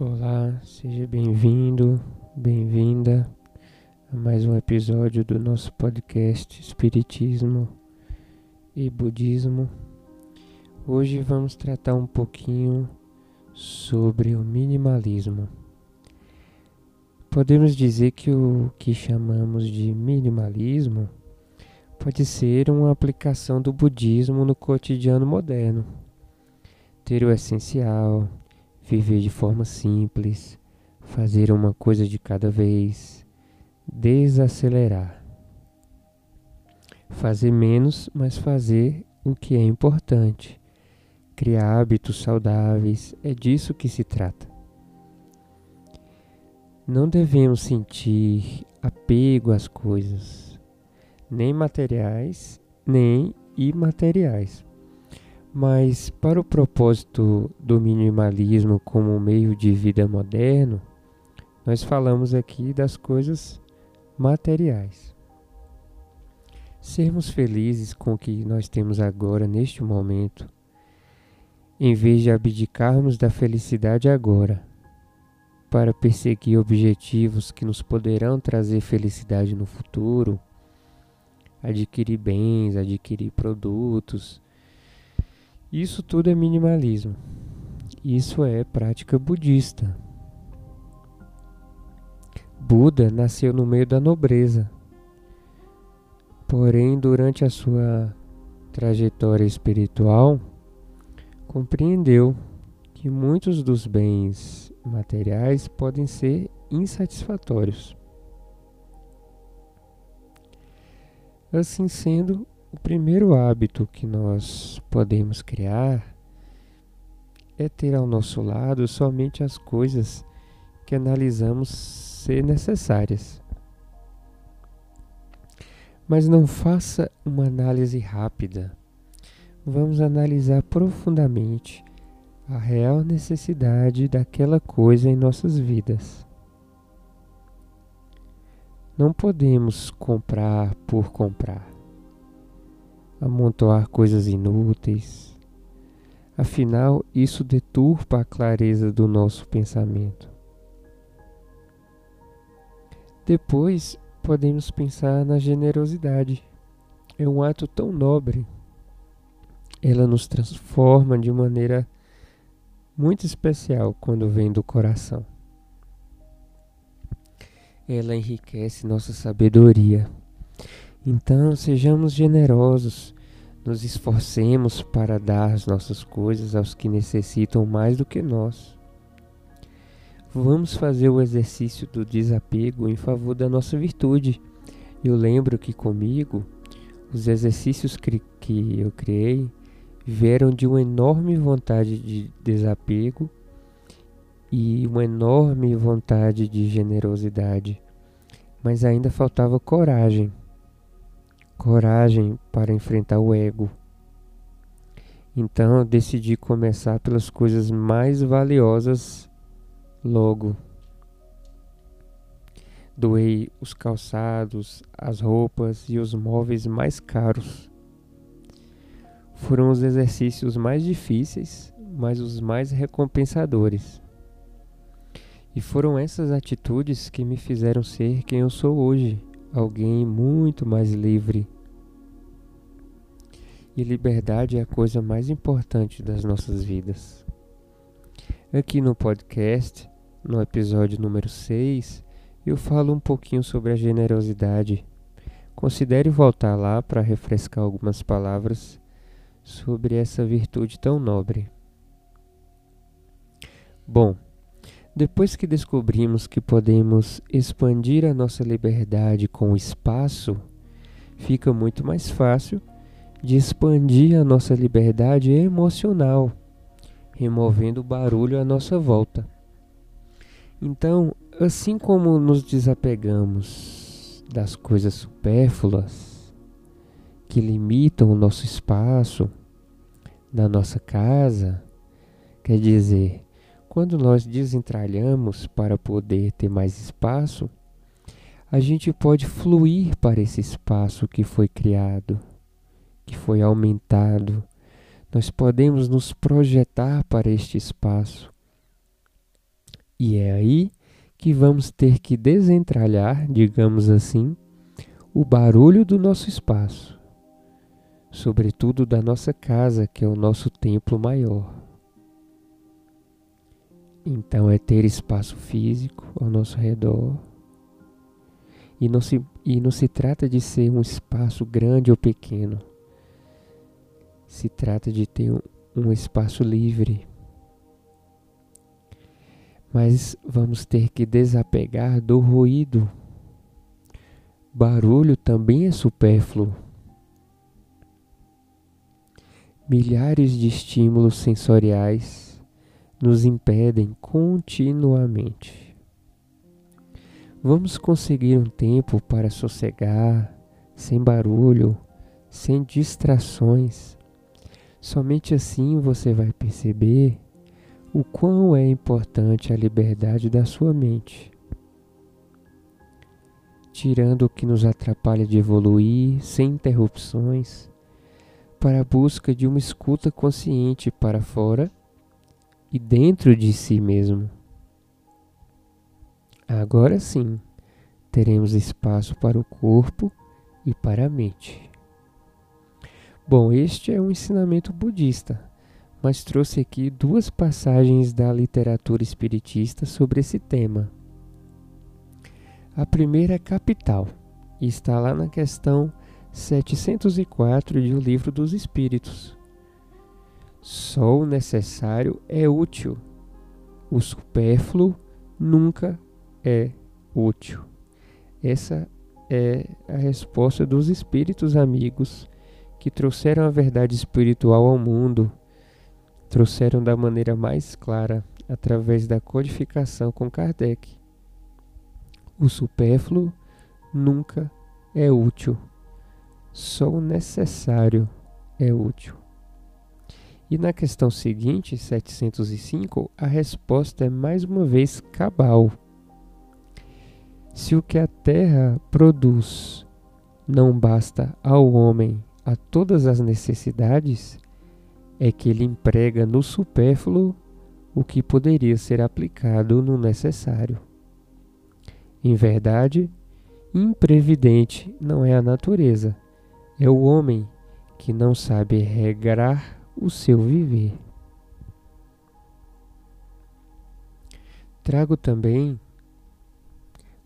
Olá, seja bem-vindo, bem-vinda a mais um episódio do nosso podcast Espiritismo e Budismo. Hoje vamos tratar um pouquinho sobre o minimalismo. Podemos dizer que o que chamamos de minimalismo pode ser uma aplicação do budismo no cotidiano moderno. Ter o essencial, viver de forma simples, fazer uma coisa de cada vez, desacelerar. Fazer menos, mas fazer o que é importante. Criar hábitos saudáveis, é disso que se trata. Não devemos sentir apego às coisas nem materiais, nem imateriais. Mas para o propósito do minimalismo como meio de vida moderno, nós falamos aqui das coisas materiais. Sermos felizes com o que nós temos agora, neste momento, em vez de abdicarmos da felicidade agora, para perseguir objetivos que nos poderão trazer felicidade no futuro adquirir bens, adquirir produtos. Isso tudo é minimalismo. Isso é prática budista. Buda nasceu no meio da nobreza. Porém, durante a sua trajetória espiritual, compreendeu que muitos dos bens materiais podem ser insatisfatórios. Assim sendo, o primeiro hábito que nós podemos criar é ter ao nosso lado somente as coisas que analisamos ser necessárias. Mas não faça uma análise rápida. Vamos analisar profundamente a real necessidade daquela coisa em nossas vidas. Não podemos comprar por comprar, amontoar coisas inúteis. Afinal, isso deturpa a clareza do nosso pensamento. Depois, podemos pensar na generosidade. É um ato tão nobre. Ela nos transforma de maneira muito especial quando vem do coração ela enriquece nossa sabedoria. Então, sejamos generosos, nos esforcemos para dar as nossas coisas aos que necessitam mais do que nós. Vamos fazer o exercício do desapego em favor da nossa virtude. Eu lembro que comigo, os exercícios que, eu criei vieram de uma enorme vontade de desapego e uma enorme vontade de generosidade, mas ainda faltava coragem coragem para enfrentar o ego. Então decidi começar pelas coisas mais valiosas logo. Doei os calçados, as roupas e os móveis mais caros. Foram os exercícios mais difíceis, mas os mais recompensadores. E foram essas atitudes que me fizeram ser quem eu sou hoje, alguém muito mais livre. E liberdade é a coisa mais importante das nossas vidas. Aqui no podcast, no episódio número 6, eu falo um pouquinho sobre a generosidade. Considere voltar lá para refrescar algumas palavras sobre essa virtude tão nobre. Bom, depois que descobrimos que podemos expandir a nossa liberdade com o espaço, fica muito mais fácil de expandir a nossa liberdade emocional, removendo o barulho à nossa volta. Então, assim como nos desapegamos das coisas supérfluas que limitam o nosso espaço na nossa casa, quer dizer, quando nós desentralhamos para poder ter mais espaço, a gente pode fluir para esse espaço que foi criado, que foi aumentado. Nós podemos nos projetar para este espaço E é aí que vamos ter que desentralhar, digamos assim, o barulho do nosso espaço, sobretudo da nossa casa, que é o nosso templo maior. Então é ter espaço físico ao nosso redor. E não se, e não se trata de ser um espaço grande ou pequeno. Se trata de ter um, um espaço livre. Mas vamos ter que desapegar do ruído. Barulho também é supérfluo. Milhares de estímulos sensoriais nos impedem continuamente. Vamos conseguir um tempo para sossegar, sem barulho, sem distrações Somente assim você vai perceber o quão é importante a liberdade da sua mente. Tirando o que nos atrapalha de evoluir sem interrupções, para a busca de uma escuta consciente para fora e dentro de si mesmo. Agora sim, teremos espaço para o corpo e para a mente. Bom, este é um ensinamento budista, mas trouxe aqui duas passagens da literatura espiritista sobre esse tema. A primeira é capital e está lá na questão 704 de O Livro dos Espíritos. Só o necessário é útil, o supérfluo nunca é útil. Essa é a resposta dos espíritos amigos que trouxeram a verdade espiritual ao mundo, trouxeram da maneira mais clara através da codificação com Kardec. O supérfluo nunca é útil, só o necessário é útil. E na questão seguinte, 705, a resposta é mais uma vez cabal. Se o que a terra produz não basta ao homem a todas as necessidades, é que ele emprega no supérfluo o que poderia ser aplicado no necessário. Em verdade, imprevidente não é a natureza, é o homem que não sabe regrar o seu viver. Trago também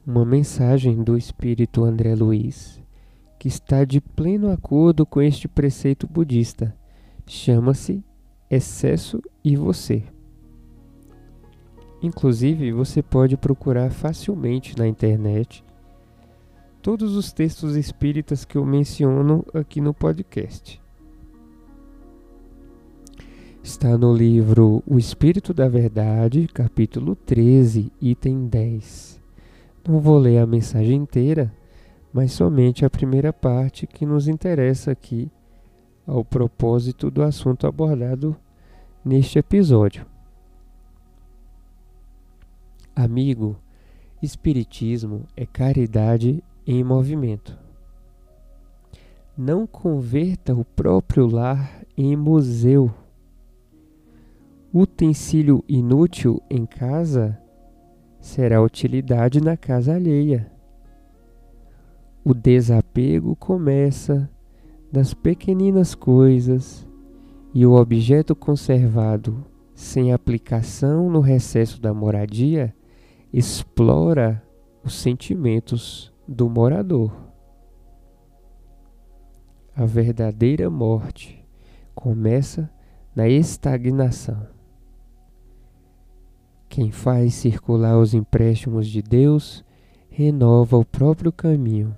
uma mensagem do espírito André Luiz que está de pleno acordo com este preceito budista. Chama-se Excesso e Você. Inclusive, você pode procurar facilmente na internet todos os textos espíritas que eu menciono aqui no podcast. Está no livro O Espírito da Verdade, capítulo 13, item 10. Não vou ler a mensagem inteira, mas somente a primeira parte que nos interessa aqui ao propósito do assunto abordado neste episódio. Amigo, Espiritismo é caridade em movimento. Não converta o próprio lar em museu. Utensílio inútil em casa será utilidade na casa alheia. O desapego começa das pequeninas coisas e o objeto conservado sem aplicação no recesso da moradia explora os sentimentos do morador. A verdadeira morte começa na estagnação. Quem faz circular os empréstimos de Deus renova o próprio caminho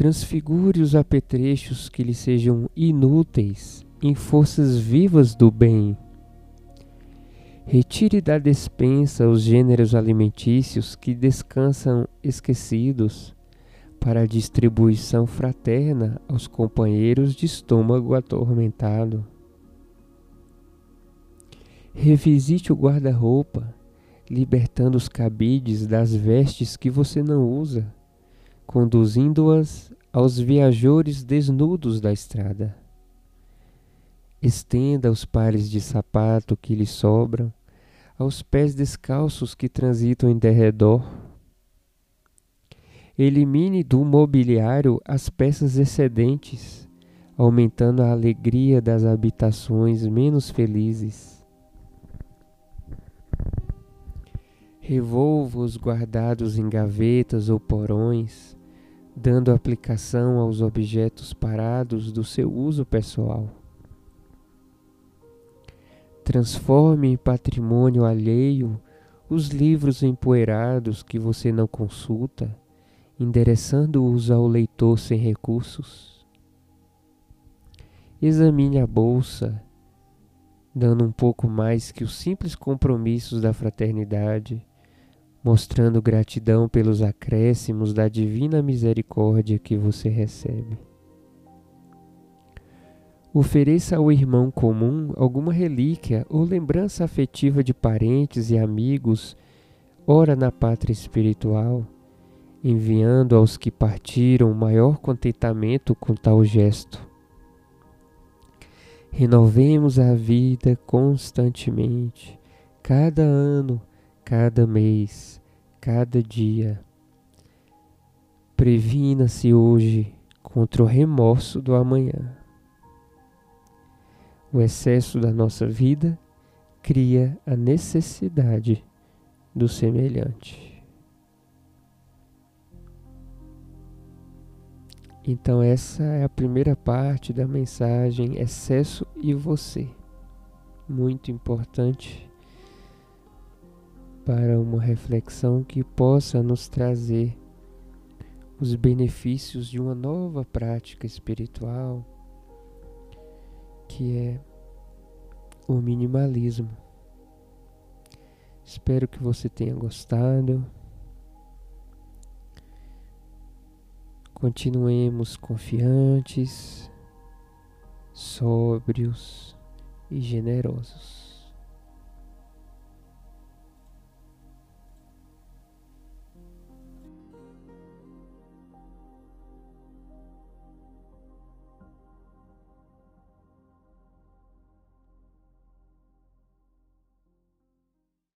transfigure os apetrechos que lhe sejam inúteis em forças vivas do bem. Retire da despensa os gêneros alimentícios que descansam esquecidos para a distribuição fraterna aos companheiros de estômago atormentado. Revisite o guarda-roupa, libertando os cabides das vestes que você não usa conduzindo-as aos viajores desnudos da estrada. Estenda os pares de sapato que lhe sobram aos pés descalços que transitam em derredor. Elimine do mobiliário as peças excedentes, aumentando a alegria das habitações menos felizes. Revolva os guardados em gavetas ou porões, dando aplicação aos objetos parados do seu uso pessoal. Transforme em patrimônio alheio os livros empoeirados que você não consulta, endereçando-os ao leitor sem recursos. Examine a bolsa, dando um pouco mais que os simples compromissos da fraternidade, mostrando gratidão pelos acréscimos da divina misericórdia que você recebe. Ofereça ao irmão comum alguma relíquia ou lembrança afetiva de parentes e amigos, ora na pátria espiritual, enviando aos que partiram maior contentamento com tal gesto. Renovemos a vida constantemente, cada ano, cada mês, cada dia. Previna-se hoje contra o remorso do amanhã. O excesso da nossa vida cria a necessidade do semelhante. Então, essa é a primeira parte da mensagem Excesso e Você. Muito importante para uma reflexão que possa nos trazer os benefícios de uma nova prática espiritual que é o minimalismo. Espero que você tenha gostado. Continuemos confiantes, sóbrios e generosos.